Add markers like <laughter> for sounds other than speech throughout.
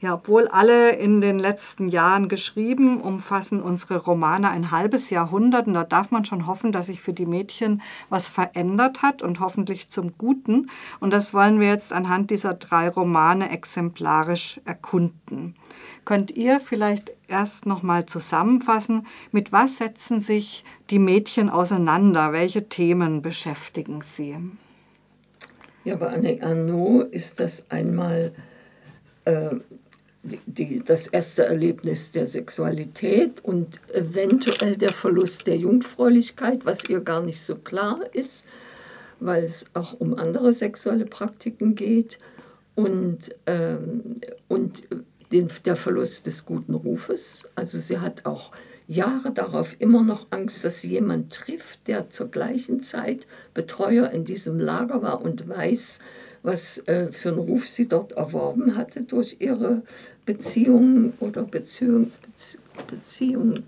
Ja, obwohl alle in den letzten Jahren geschrieben, umfassen unsere Romane ein halbes Jahrhundert. Und da darf man schon hoffen, dass sich für die Mädchen was verändert hat und hoffentlich zum Guten. Und das wollen wir jetzt anhand dieser drei Romane exemplarisch erkunden. Könnt ihr vielleicht erst noch mal zusammenfassen, mit was setzen sich die Mädchen auseinander? Welche Themen beschäftigen sie? Ja, bei Anne Arnaud ist das einmal äh, die, das erste Erlebnis der Sexualität und eventuell der Verlust der Jungfräulichkeit, was ihr gar nicht so klar ist, weil es auch um andere sexuelle Praktiken geht und, ähm, und den, der Verlust des guten Rufes. Also sie hat auch Jahre darauf immer noch Angst, dass sie jemand trifft, der zur gleichen Zeit Betreuer in diesem Lager war und weiß, was äh, für einen Ruf sie dort erworben hatte durch ihre Beziehungen oder Beziehung, Beziehungen,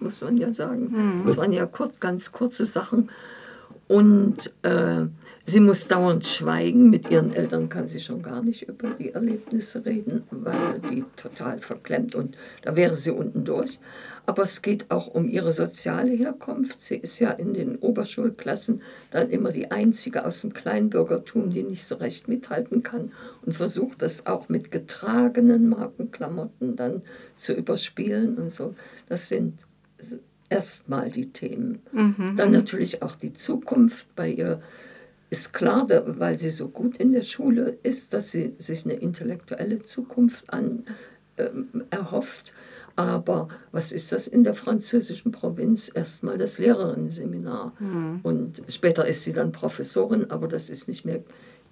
muss man ja sagen. Mhm. Das waren ja kurz, ganz kurze Sachen. Und äh, Sie muss dauernd schweigen. Mit ihren Eltern kann sie schon gar nicht über die Erlebnisse reden, weil die total verklemmt und da wäre sie unten durch. Aber es geht auch um ihre soziale Herkunft. Sie ist ja in den Oberschulklassen dann immer die einzige aus dem Kleinbürgertum, die nicht so recht mithalten kann und versucht das auch mit getragenen Markenklamotten dann zu überspielen und so. Das sind erstmal die Themen. Mhm. Dann natürlich auch die Zukunft bei ihr ist klar, weil sie so gut in der Schule ist, dass sie sich eine intellektuelle Zukunft an, äh, erhofft. Aber was ist das in der französischen Provinz? Erstmal das Lehrerinnenseminar. Mhm. Und später ist sie dann Professorin, aber das ist nicht mehr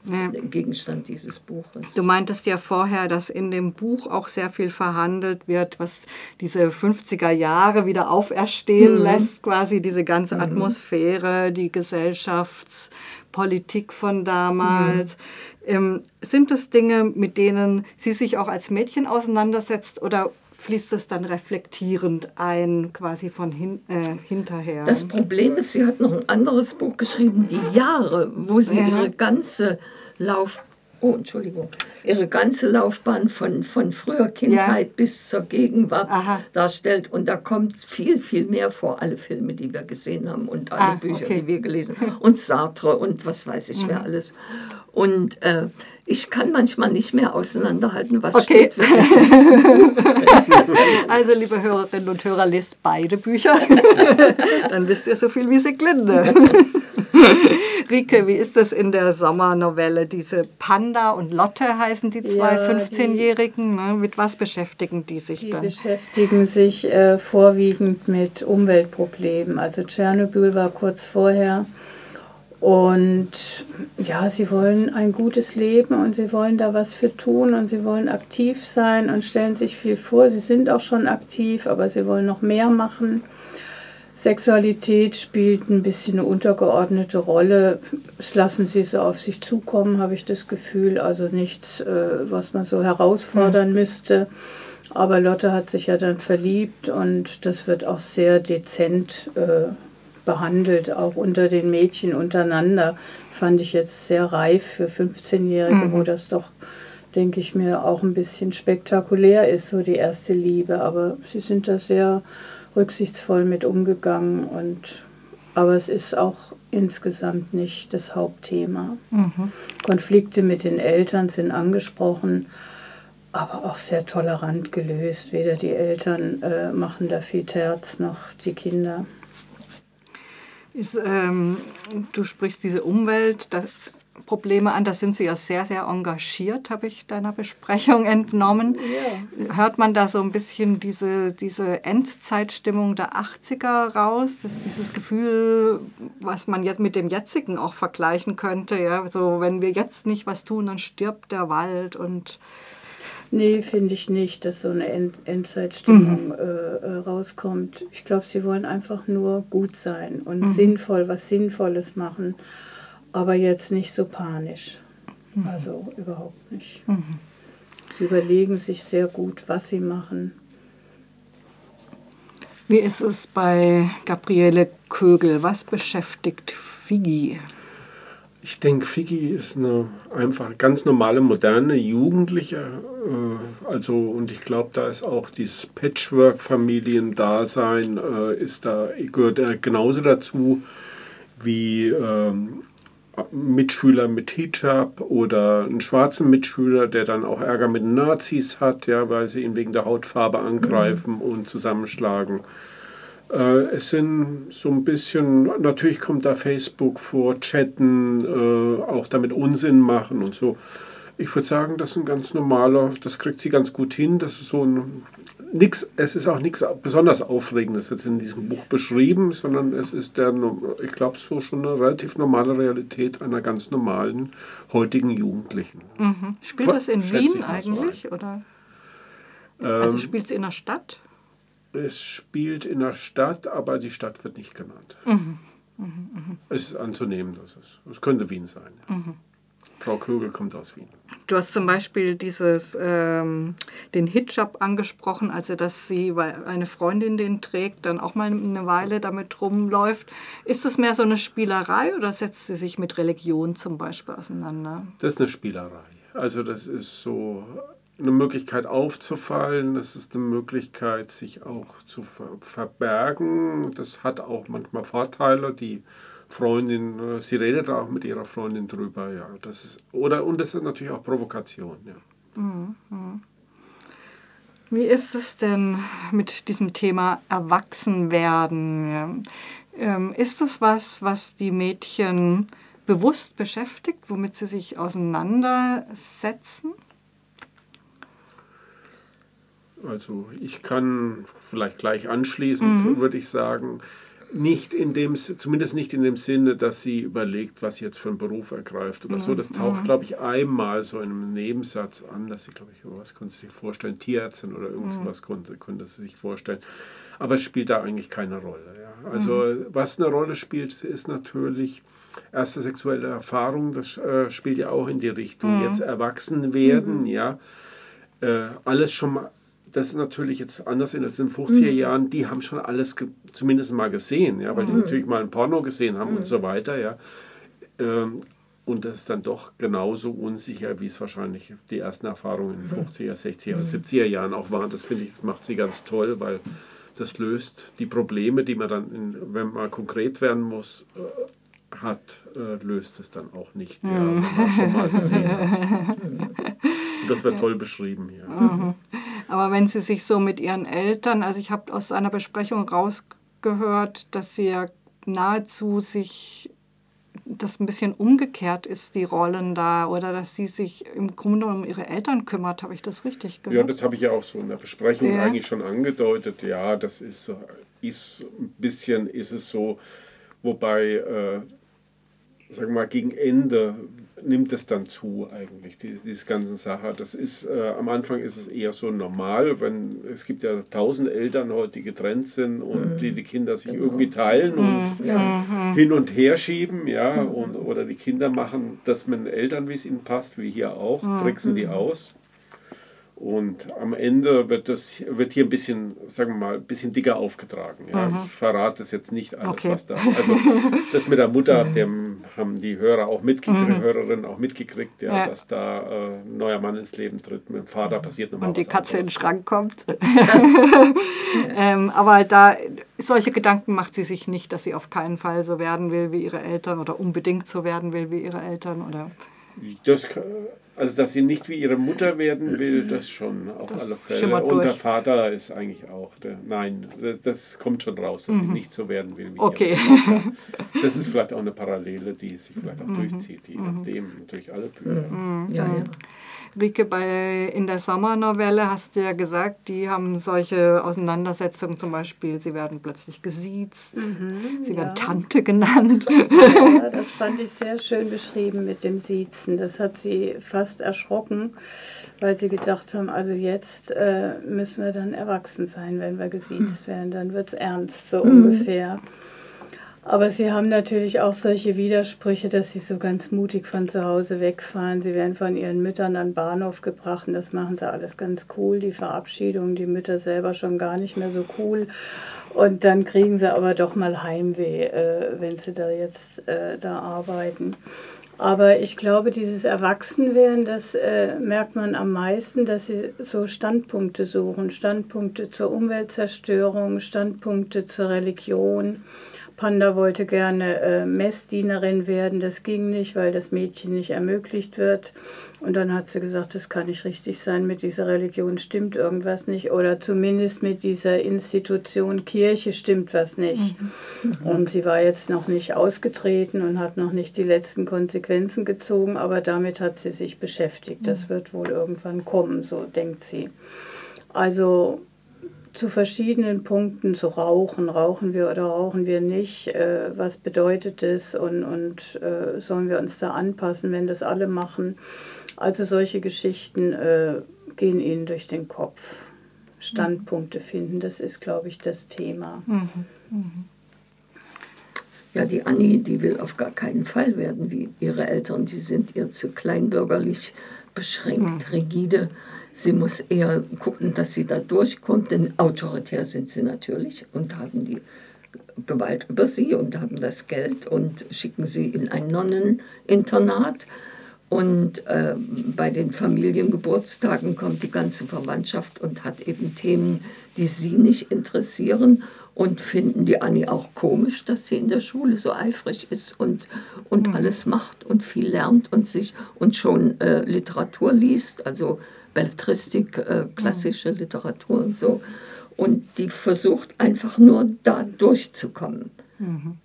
ja. Gegenstand dieses Buches. Du meintest ja vorher, dass in dem Buch auch sehr viel verhandelt wird, was diese 50er Jahre wieder auferstehen mhm. lässt, quasi diese ganze mhm. Atmosphäre, die Gesellschaftspolitik von damals. Mhm. Ähm, sind das Dinge, mit denen sie sich auch als Mädchen auseinandersetzt oder fließt es dann reflektierend ein, quasi von hin, äh, hinterher. Das Problem ist, sie hat noch ein anderes Buch geschrieben, Die Jahre, wo sie ja. ihre ganze Lauf oh, Entschuldigung, ihre ganze Laufbahn von, von früher Kindheit ja. bis zur Gegenwart Aha. darstellt. Und da kommt viel, viel mehr vor, alle Filme, die wir gesehen haben und alle ah, Bücher, okay. die wir gelesen <laughs> haben. Und Sartre und was weiß ich, mhm. wer alles. Und äh, ich kann manchmal nicht mehr auseinanderhalten, was okay. steht <laughs> Also, liebe Hörerinnen und Hörer, lest beide Bücher. <laughs> Dann wisst ihr so viel wie Seglinde. <laughs> Rike, wie ist das in der Sommernovelle? Diese Panda und Lotte heißen die zwei ja, 15-Jährigen. Ne? Mit was beschäftigen die sich die dann? Die beschäftigen sich äh, vorwiegend mit Umweltproblemen. Also Tschernobyl war kurz vorher. Und ja, sie wollen ein gutes Leben und sie wollen da was für tun und sie wollen aktiv sein und stellen sich viel vor. Sie sind auch schon aktiv, aber sie wollen noch mehr machen. Sexualität spielt ein bisschen eine untergeordnete Rolle. Es lassen sie so auf sich zukommen, habe ich das Gefühl. Also nichts, äh, was man so herausfordern mhm. müsste. Aber Lotte hat sich ja dann verliebt und das wird auch sehr dezent äh, behandelt, auch unter den Mädchen untereinander. Fand ich jetzt sehr reif für 15-Jährige, mhm. wo das doch, denke ich mir, auch ein bisschen spektakulär ist, so die erste Liebe. Aber sie sind da sehr rücksichtsvoll mit umgegangen und aber es ist auch insgesamt nicht das Hauptthema. Mhm. Konflikte mit den Eltern sind angesprochen, aber auch sehr tolerant gelöst. Weder die Eltern äh, machen da viel Terz noch die Kinder. Ist, ähm, du sprichst diese Umwelt, das, Probleme an. Da sind Sie ja sehr, sehr engagiert, habe ich deiner Besprechung entnommen. Ja. Hört man da so ein bisschen diese, diese Endzeitstimmung der 80er raus? Das, dieses Gefühl, was man jetzt mit dem jetzigen auch vergleichen könnte. Ja? So, wenn wir jetzt nicht was tun, dann stirbt der Wald und Nee, finde ich nicht, dass so eine End Endzeitstimmung mhm. äh, äh rauskommt. Ich glaube, sie wollen einfach nur gut sein und mhm. sinnvoll, was Sinnvolles machen aber jetzt nicht so panisch. Mhm. Also überhaupt nicht. Mhm. Sie überlegen sich sehr gut, was sie machen. Wie ist es bei Gabriele Kögel? Was beschäftigt Figi? Ich denke, Figi ist eine einfach ganz normale, moderne Jugendliche. Äh, also, und ich glaube, da ist auch dieses Patchwork-Familiendasein, äh, ist da, gehört genauso dazu wie ähm, Mitschüler mit Hijab oder einen schwarzen Mitschüler, der dann auch Ärger mit Nazis hat, ja, weil sie ihn wegen der Hautfarbe angreifen mhm. und zusammenschlagen. Äh, es sind so ein bisschen, natürlich kommt da Facebook vor, Chatten, äh, auch damit Unsinn machen und so. Ich würde sagen, das ist ein ganz normaler, das kriegt sie ganz gut hin. Das ist so ein, nix, es ist auch nichts besonders Aufregendes jetzt in diesem Buch beschrieben, sondern es ist der, ich glaube, so schon eine relativ normale Realität einer ganz normalen heutigen Jugendlichen. Mhm. Spielt das in Wien eigentlich? Oder? Also ähm, spielt es in der Stadt? Es spielt in der Stadt, aber die Stadt wird nicht genannt. Mhm. Mhm, mh. Es ist anzunehmen, dass es, es könnte Wien sein. Mhm. Frau Klögel kommt aus Wien. Du hast zum Beispiel dieses, ähm, den Hijab angesprochen, also dass sie, weil eine Freundin den trägt, dann auch mal eine Weile damit rumläuft. Ist das mehr so eine Spielerei oder setzt sie sich mit Religion zum Beispiel auseinander? Das ist eine Spielerei. Also das ist so eine Möglichkeit aufzufallen, das ist eine Möglichkeit, sich auch zu verbergen. Das hat auch manchmal Vorteile. Die Freundin, äh, sie redet auch mit ihrer Freundin drüber, ja. Das ist, oder, und das ist natürlich auch Provokation, ja. Mhm. Wie ist es denn mit diesem Thema Erwachsenwerden? Ähm, ist das was, was die Mädchen bewusst beschäftigt, womit sie sich auseinandersetzen? Also ich kann vielleicht gleich anschließend, mhm. würde ich sagen, nicht in dem, zumindest nicht in dem Sinne, dass sie überlegt, was sie jetzt für einen Beruf ergreift oder mhm. so. Das taucht, mhm. glaube ich, einmal so in einem Nebensatz an, dass sie, glaube ich, was konnte sie sich vorstellen, Tierärztin oder irgendwas mhm. konnte, konnte sie sich vorstellen. Aber es spielt da eigentlich keine Rolle. Ja. Also mhm. was eine Rolle spielt, ist natürlich erste sexuelle Erfahrung. Das äh, spielt ja auch in die Richtung. Mhm. Jetzt erwachsen werden, mhm. ja. Äh, alles schon mal das ist natürlich jetzt anders als in den 50er mhm. Jahren, die haben schon alles zumindest mal gesehen, ja, weil die mhm. natürlich mal ein Porno gesehen haben mhm. und so weiter, ja. Ähm, und das ist dann doch genauso unsicher, wie es wahrscheinlich die ersten Erfahrungen in den 50er, 60er, 70er Jahren auch waren. Das finde ich, das macht sie ganz toll, weil das löst die Probleme, die man dann, in, wenn man konkret werden muss, äh, hat, äh, löst es dann auch nicht, ja, wenn man schon mal gesehen hat. <laughs> Und das wird toll beschrieben hier. Mhm. Aber wenn sie sich so mit ihren Eltern, also ich habe aus einer Besprechung rausgehört, dass sie ja nahezu sich das ein bisschen umgekehrt ist, die Rollen da, oder dass sie sich im Grunde um ihre Eltern kümmert. Habe ich das richtig gehört? Ja, das habe ich ja auch so in der Besprechung ja. eigentlich schon angedeutet. Ja, das ist, ist ein bisschen, ist es so, wobei, äh, sagen wir mal, gegen Ende nimmt es dann zu eigentlich, die, diese ganze Sache. Das ist, äh, am Anfang ist es eher so normal, wenn es gibt ja tausend Eltern heute, die getrennt sind und mhm. die die Kinder sich genau. irgendwie teilen und mhm. ja, hin und her schieben, ja, mhm. und, oder die Kinder machen das mit den Eltern, wie es ihnen passt, wie hier auch, mhm. tricksen die aus. Und am Ende wird das wird hier ein bisschen, sagen wir mal, ein bisschen dicker aufgetragen. Ja. Mhm. Ich verrate es jetzt nicht alles, okay. was da. Also <laughs> das mit der Mutter, mhm. dem haben die Hörer auch mitgekriegt, mhm. Hörerinnen auch mitgekriegt, ja, ja. dass da äh, ein neuer Mann ins Leben tritt. Mit dem Vater passiert nochmal Und die Katze in den Schrank kommt. <laughs> <laughs> ähm, aber da solche Gedanken macht sie sich nicht, dass sie auf keinen Fall so werden will wie ihre Eltern oder unbedingt so werden will wie ihre Eltern oder. Das also, dass sie nicht wie ihre Mutter werden will, das schon auf das alle Fälle. Und der Vater ist eigentlich auch, der, nein, das, das, kommt schon raus, dass mhm. sie nicht so werden will wie okay. ihre Mutter. Das ist vielleicht auch eine Parallele, die sich vielleicht auch mhm. durchzieht, je mhm. nachdem, durch alle Bücher. Mhm. Ja, ja. Rike, bei, in der Sommernovelle hast du ja gesagt, die haben solche Auseinandersetzungen, zum Beispiel, sie werden plötzlich gesiezt, mhm, sie ja. werden Tante genannt. <laughs> Ja, das fand ich sehr schön beschrieben mit dem Siezen. Das hat sie fast erschrocken, weil sie gedacht haben, also jetzt äh, müssen wir dann erwachsen sein, wenn wir gesiezt <clears throat> werden, dann wird es ernst, so mhm. ungefähr. Aber sie haben natürlich auch solche Widersprüche, dass sie so ganz mutig von zu Hause wegfahren. Sie werden von ihren Müttern an den Bahnhof gebracht und das machen sie alles ganz cool. Die Verabschiedung, die Mütter selber schon gar nicht mehr so cool. Und dann kriegen sie aber doch mal Heimweh, äh, wenn sie da jetzt äh, da arbeiten. Aber ich glaube, dieses Erwachsenwerden, das äh, merkt man am meisten, dass sie so Standpunkte suchen, Standpunkte zur Umweltzerstörung, Standpunkte zur Religion. Panda wollte gerne äh, Messdienerin werden, das ging nicht, weil das Mädchen nicht ermöglicht wird. Und dann hat sie gesagt, das kann nicht richtig sein, mit dieser Religion stimmt irgendwas nicht oder zumindest mit dieser Institution Kirche stimmt was nicht. Mhm. Und sie war jetzt noch nicht ausgetreten und hat noch nicht die letzten Konsequenzen gezogen, aber damit hat sie sich beschäftigt. Das mhm. wird wohl irgendwann kommen, so denkt sie. Also zu verschiedenen Punkten zu rauchen. Rauchen wir oder rauchen wir nicht? Äh, was bedeutet das? Und, und äh, sollen wir uns da anpassen, wenn das alle machen? Also solche Geschichten äh, gehen ihnen durch den Kopf. Standpunkte finden, das ist, glaube ich, das Thema. Mhm. Mhm. Ja, die Annie, die will auf gar keinen Fall werden wie ihre Eltern. Die sind ihr zu kleinbürgerlich beschränkt, mhm. rigide. Sie muss eher gucken, dass sie da durchkommt, denn autoritär sind sie natürlich und haben die Gewalt über sie und haben das Geld und schicken sie in ein Nonneninternat. Und äh, bei den Familiengeburtstagen kommt die ganze Verwandtschaft und hat eben Themen, die sie nicht interessieren und finden die Annie auch komisch, dass sie in der Schule so eifrig ist und, und mhm. alles macht und viel lernt und sich und schon äh, Literatur liest. Also Belletristik, äh, klassische Literatur und so. Und die versucht einfach nur da durchzukommen mhm.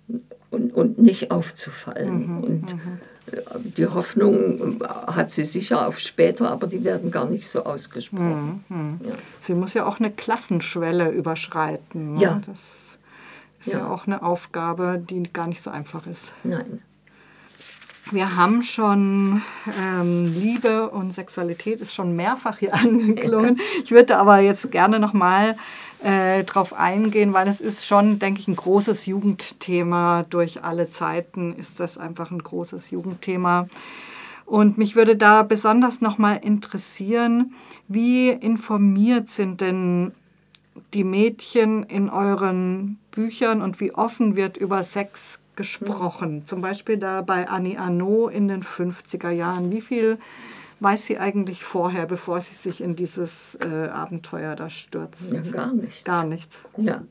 und, und nicht aufzufallen. Mhm. Und mhm. Äh, die Hoffnung äh, hat sie sicher auf später, aber die werden gar nicht so ausgesprochen. Mhm. mhm. Ja. Sie muss ja auch eine Klassenschwelle überschreiten. Ne? Ja. Das ist ja. ja auch eine Aufgabe, die gar nicht so einfach ist. Nein. Wir haben schon ähm, Liebe und Sexualität ist schon mehrfach hier <laughs> angeklungen. Ich würde aber jetzt gerne noch mal äh, drauf eingehen, weil es ist schon, denke ich, ein großes Jugendthema. Durch alle Zeiten ist das einfach ein großes Jugendthema. Und mich würde da besonders noch mal interessieren, wie informiert sind denn die Mädchen in euren Büchern und wie offen wird über Sex gesprochen. Zum Beispiel da bei Annie Arnaud in den 50er Jahren. Wie viel weiß sie eigentlich vorher, bevor sie sich in dieses äh, Abenteuer da stürzt? Ja, gar nichts. Gar nichts. Ja,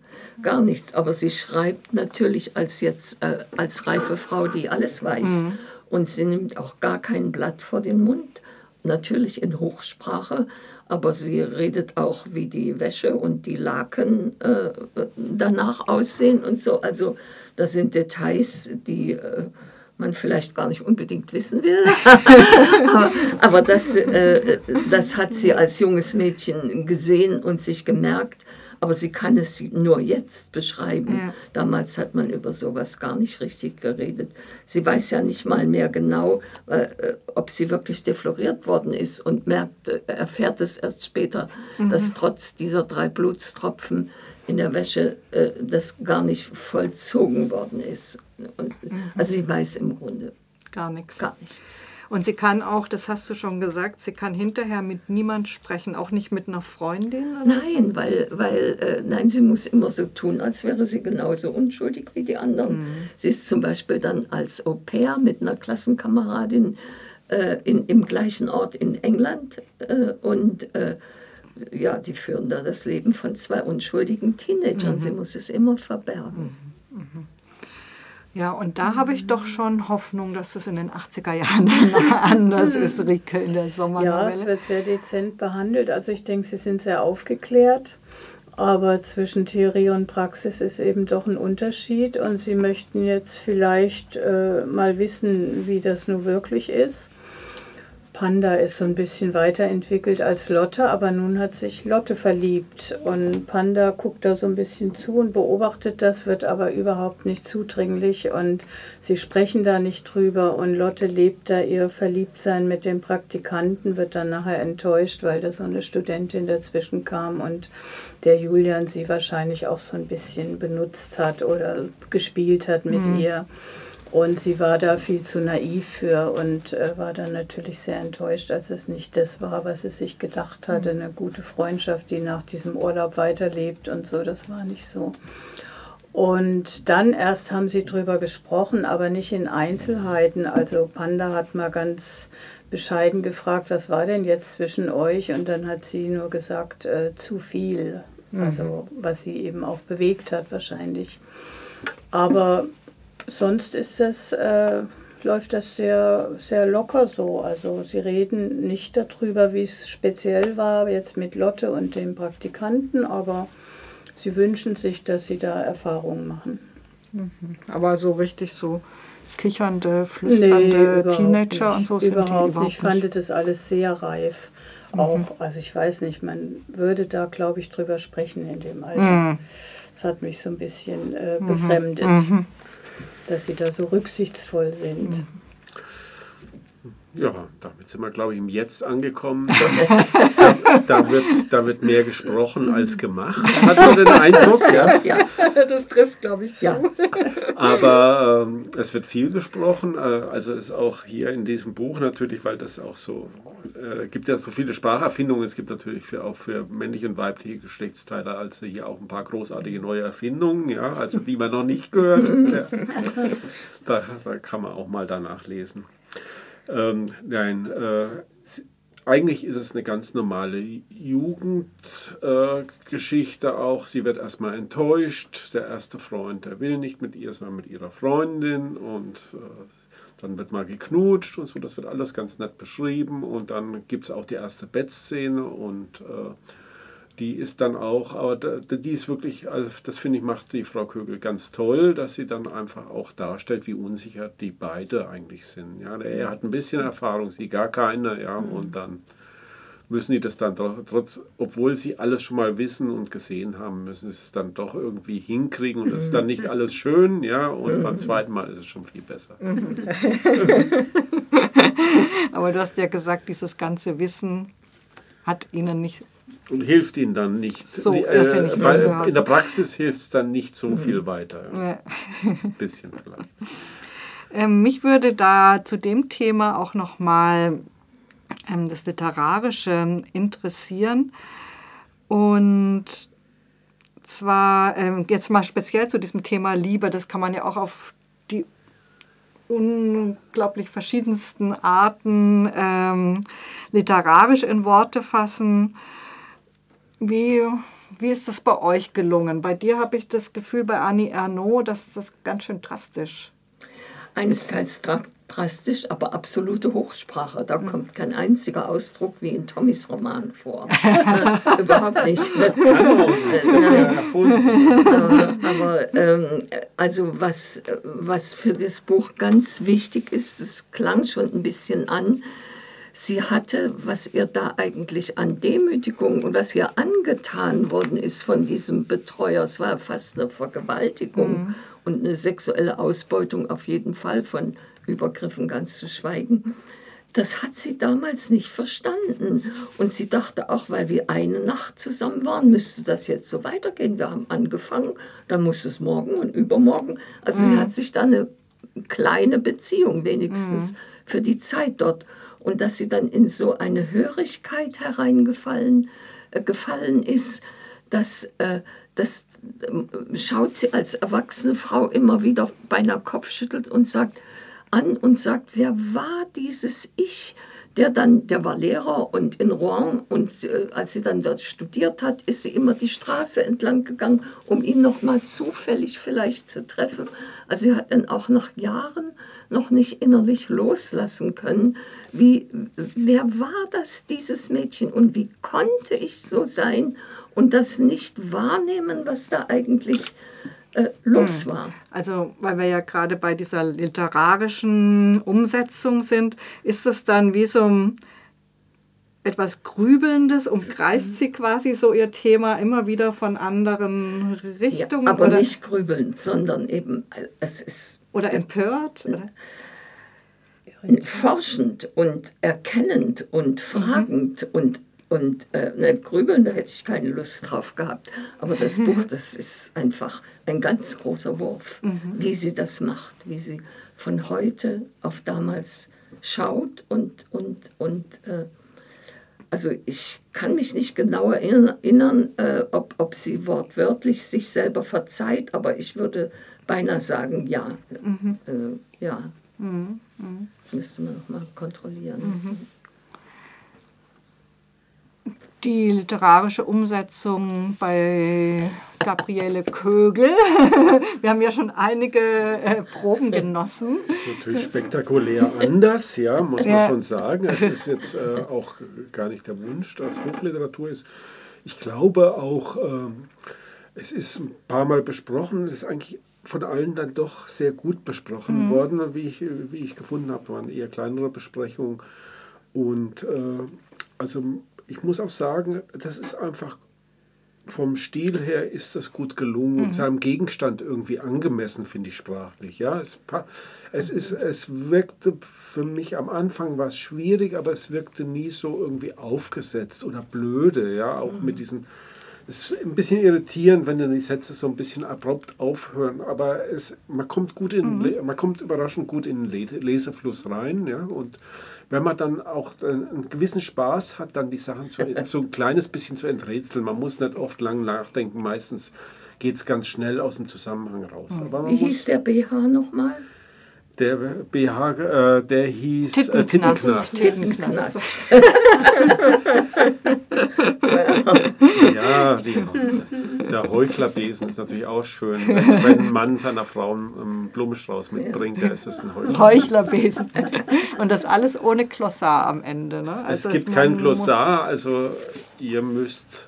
gar nichts. Aber sie schreibt natürlich als jetzt äh, als reife Frau, die alles weiß. Mhm. Und sie nimmt auch gar kein Blatt vor den Mund. Natürlich in Hochsprache, aber sie redet auch, wie die Wäsche und die Laken äh, danach aussehen und so. Also das sind Details, die äh, man vielleicht gar nicht unbedingt wissen will. <laughs> aber, aber das, äh, das hat sie als junges Mädchen gesehen und sich gemerkt. Aber sie kann es nur jetzt beschreiben. Ja. Damals hat man über sowas gar nicht richtig geredet. Sie weiß ja nicht mal mehr genau, äh, ob sie wirklich defloriert worden ist und merkt, äh, erfährt es erst später, mhm. dass trotz dieser drei Blutstropfen in der Wäsche äh, das gar nicht vollzogen worden ist. Und, mhm. Also sie weiß im Grunde gar nichts. Gar nichts. Und sie kann auch, das hast du schon gesagt, sie kann hinterher mit niemand sprechen, auch nicht mit einer Freundin? nein, so? weil, weil äh, nein, sie muss immer so tun, als wäre sie genauso unschuldig wie die anderen. Mhm. Sie ist zum Beispiel dann als Au pair mit einer Klassenkameradin äh, in, im gleichen Ort in England äh, und äh, ja, die führen da das Leben von zwei unschuldigen Teenagern. Mhm. Sie muss es immer verbergen. Mhm. Mhm. Ja, und da habe ich doch schon Hoffnung, dass es in den 80er Jahren <laughs> anders ist, Rike, in der Sommernovelle. Ja, es wird sehr dezent behandelt. Also ich denke, sie sind sehr aufgeklärt. Aber zwischen Theorie und Praxis ist eben doch ein Unterschied. Und sie möchten jetzt vielleicht äh, mal wissen, wie das nun wirklich ist. Panda ist so ein bisschen weiterentwickelt als Lotte, aber nun hat sich Lotte verliebt und Panda guckt da so ein bisschen zu und beobachtet das, wird aber überhaupt nicht zudringlich und sie sprechen da nicht drüber und Lotte lebt da ihr Verliebtsein mit dem Praktikanten, wird dann nachher enttäuscht, weil da so eine Studentin dazwischen kam und der Julian sie wahrscheinlich auch so ein bisschen benutzt hat oder gespielt hat mit mhm. ihr. Und sie war da viel zu naiv für und äh, war dann natürlich sehr enttäuscht, als es nicht das war, was sie sich gedacht hatte. Eine gute Freundschaft, die nach diesem Urlaub weiterlebt und so, das war nicht so. Und dann erst haben sie drüber gesprochen, aber nicht in Einzelheiten. Also Panda hat mal ganz bescheiden gefragt, was war denn jetzt zwischen euch? Und dann hat sie nur gesagt, äh, zu viel. Also was sie eben auch bewegt hat wahrscheinlich. Aber sonst ist das, äh, läuft das sehr, sehr locker so. Also sie reden nicht darüber, wie es speziell war jetzt mit Lotte und dem Praktikanten, aber sie wünschen sich, dass sie da Erfahrungen machen. Aber so richtig so kichernde, flüsternde überhaupt Teenager nicht. und so sind überhaupt die überhaupt nicht. Ich fand das alles sehr reif. Mhm. Auch, also ich weiß nicht, man würde da, glaube ich, drüber sprechen in dem Alter. Mhm. Das hat mich so ein bisschen äh, befremdet, Mhm. Dass sie da so rücksichtsvoll sind. Ja, damit sind wir, glaube ich, im Jetzt angekommen. Da, <laughs> da, wird, da wird mehr gesprochen als gemacht, hat man den Eindruck. Ja. Ja, Das trifft, glaube ich, zu. ja. Aber ähm, es wird viel gesprochen. Äh, also ist auch hier in diesem Buch natürlich, weil das auch so, äh, gibt ja so viele Spracherfindungen. Es gibt natürlich für, auch für männliche und weibliche Geschlechtsteile also hier auch ein paar großartige neue Erfindungen, ja, also die man noch nicht gehört. Ja. <laughs> Da, da kann man auch mal danach lesen. Ähm, nein, äh, eigentlich ist es eine ganz normale Jugendgeschichte äh, auch. Sie wird erstmal enttäuscht. Der erste Freund, der will nicht mit ihr, sondern mit ihrer Freundin. Und äh, dann wird mal geknutscht und so. Das wird alles ganz nett beschrieben. Und dann gibt es auch die erste Bettszene. Und äh, die ist dann auch, aber die ist wirklich, also das finde ich, macht die Frau Kögel ganz toll, dass sie dann einfach auch darstellt, wie unsicher die beide eigentlich sind. Ja, er hat ein bisschen Erfahrung, sie gar keine, ja, und dann müssen die das dann doch, trotz, obwohl sie alles schon mal wissen und gesehen haben, müssen sie es dann doch irgendwie hinkriegen und es ist dann nicht alles schön, ja, und beim zweiten Mal ist es schon viel besser. <laughs> <laughs> Aber du hast ja gesagt, dieses ganze Wissen hat ihnen nicht. Und hilft ihnen dann nicht. So Die, irrsinnig viel weil in der Praxis hilft es dann nicht so viel weiter. Ja. Äh, Ein bisschen vielleicht. <laughs> Ähm, mich würde da zu dem Thema auch nochmal ähm, das Literarische interessieren. Und zwar ähm, jetzt mal speziell zu diesem Thema Liebe, das kann man ja auch auf die unglaublich verschiedensten Arten ähm, literarisch in Worte fassen. Wie, wie ist das bei euch gelungen? Bei dir habe ich das Gefühl, bei Annie Ernaux, dass das ganz schön drastisch Einesteils dra- drastisch, aber absolute Hochsprache. Mhm. Da kommt kein einziger Ausdruck wie in Tommys Roman vor. <laughs> Überhaupt <laughs> nicht. Das ist ja erfunden. aber aber ähm, also was, was für das Buch ganz wichtig ist, es klang schon ein bisschen an, sie hatte, was ihr da eigentlich an Demütigung und was ihr angetan worden ist von diesem Betreuer, es war fast eine Vergewaltigung und eine sexuelle Ausbeutung auf jeden Fall von Übergriffen ganz zu schweigen. Das hat sie damals nicht verstanden. Und sie dachte auch, weil wir eine Nacht zusammen waren, müsste das jetzt so weitergehen. Wir haben angefangen, dann muss es morgen und übermorgen. Also sie hat sich da eine kleine Beziehung wenigstens für die Zeit dort. Und dass sie dann in so eine Hörigkeit hereingefallen äh, gefallen ist, dass äh, das ähm, schaut sie als erwachsene Frau immer wieder beinahe Kopfschüttelt und sagt an und sagt, wer war dieses Ich? Der dann, der war Lehrer und in Rouen und äh, als sie dann dort studiert hat, ist sie immer die Straße entlang gegangen, um ihn noch mal zufällig vielleicht zu treffen. Also sie hat dann auch nach Jahren noch nicht innerlich loslassen können. Wie, wer war das, dieses Mädchen und wie konnte ich so sein und das nicht wahrnehmen, was da eigentlich äh, los war? Also, weil wir ja gerade bei dieser literarischen Umsetzung sind, ist es dann wie so ein etwas Grübelndes, umkreist sie quasi so ihr Thema immer wieder von anderen Richtungen Ja, aber oder, nicht grübelnd, sondern eben, äh, es ist oder empört? Oder? forschend und erkennend und fragend und, und äh, ne, grübeln, da hätte ich keine Lust drauf gehabt. Aber das <laughs> Buch, das ist einfach ein ganz großer Wurf, wie sie das macht, wie sie von heute auf damals schaut und, und, und äh, also ich kann mich nicht genau erinnern, äh, ob, ob sie wortwörtlich sich selber verzeiht, aber ich würde beinahe sagen, ja. Mhm. Also, ja. Mhm. Mhm. Müsste man nochmal kontrollieren. Die literarische Umsetzung bei Gabriele Kögel. <laughs> Wir haben ja schon einige äh, Proben genossen. Das ist natürlich spektakulär anders, ja, muss man ja. schon sagen. Es ist jetzt äh, auch gar nicht der Wunsch, dass Hochliteratur ist. Ich glaube auch, äh, es ist ein paar Mal besprochen, es ist eigentlich von allen dann doch sehr gut besprochen mhm. worden, wie ich, wie ich gefunden habe. waren eher kleinere Besprechungen. Und äh, also ich muss auch sagen, das ist einfach vom Stil her ist das gut gelungen mhm. und seinem Gegenstand irgendwie angemessen, finde ich sprachlich. Ja, es, es, ist, es wirkte für mich am Anfang was schwierig, aber es wirkte nie so irgendwie aufgesetzt oder blöde. Ja, auch mhm. mit diesen. Es ist ein bisschen irritierend, wenn dann die Sätze so ein bisschen abrupt aufhören, aber es, man kommt gut in, mhm. man kommt überraschend gut in den Lesefluss rein, ja, und wenn man dann auch einen gewissen Spaß hat, dann die Sachen zu, <laughs> so ein kleines bisschen zu enträtseln. Man muss nicht oft lang nachdenken, meistens geht es ganz schnell aus dem Zusammenhang raus. Aber Wie hieß der BH nochmal? Der BH, äh, der hieß äh, Tittenknast. Tittenknast <laughs> <laughs> die, der Heuchlerbesen ist natürlich auch schön. Wenn, wenn ein Mann seiner Frau einen Blumenstrauß mitbringt, dann ist es ein Heuchlerbesen. Heuchlerbesen. Und das alles ohne Klossar am Ende. Ne? Also es gibt kein Glossar, also ihr müsst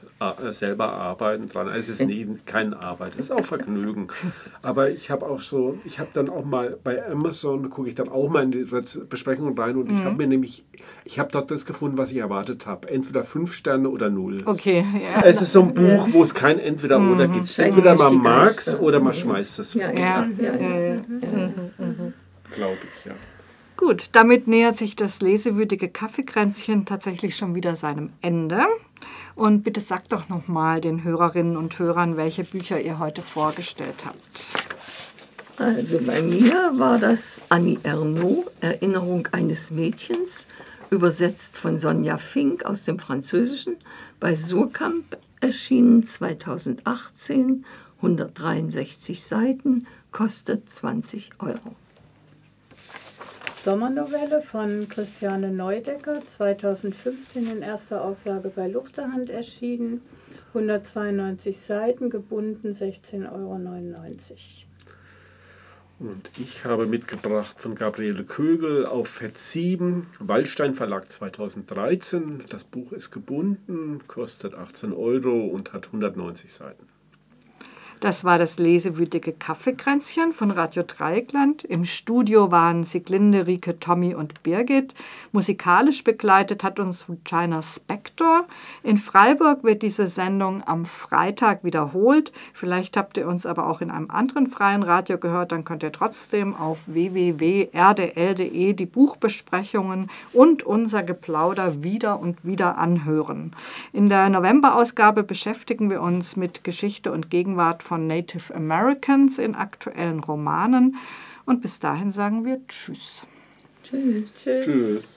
selber arbeiten dran. Es ist nie, keine Arbeit, es ist auch Vergnügen. <laughs> Aber ich habe auch so, ich habe dann auch mal bei Amazon, gucke ich dann auch mal in die Besprechung rein und mhm. ich habe mir nämlich, ich habe dort das gefunden, was ich erwartet habe. Entweder fünf Sterne oder null. Okay, ja. Es ist so ein Buch, wo es kein Entweder mhm. oder gibt. Entweder man mag es oder man schmeißt es weg. Ja, ja, ja. ja, Glaube ich, ja. Gut, damit nähert sich das lesewürdige Kaffeekränzchen tatsächlich schon wieder seinem Ende. Und bitte sagt doch nochmal den Hörerinnen und Hörern, welche Bücher ihr heute vorgestellt habt. Also bei mir war das Annie Ernaux, Erinnerung eines Mädchens, übersetzt von Sonja Fink aus dem Französischen, bei Surkamp erschienen 2018, 163 Seiten, kostet 20 Euro. Sommernovelle von Christiane Neudecker, 2015 in erster Auflage bei Luchterhand erschienen. 192 Seiten, gebunden 16,99 Euro. Und ich habe mitgebracht von Gabriele Kögel auf FED 7, Waldstein Verlag 2013. Das Buch ist gebunden, kostet 18 Euro und hat 190 Seiten. Das war das lesewütige Kaffeekränzchen von Radio Dreieckland. Im Studio waren Siglinde, Rike, Tommy und Birgit. Musikalisch begleitet hat uns China Spector. In Freiburg wird diese Sendung am Freitag wiederholt. Vielleicht habt ihr uns aber auch in einem anderen freien Radio gehört. Dann könnt ihr trotzdem auf www.rdl.de die Buchbesprechungen und unser Geplauder wieder und wieder anhören. In der Novemberausgabe beschäftigen wir uns mit Geschichte und Gegenwart von von Native Americans in aktuellen Romanen. Und bis dahin sagen wir Tschüss. Tschüss. Tschüss. Tschüss.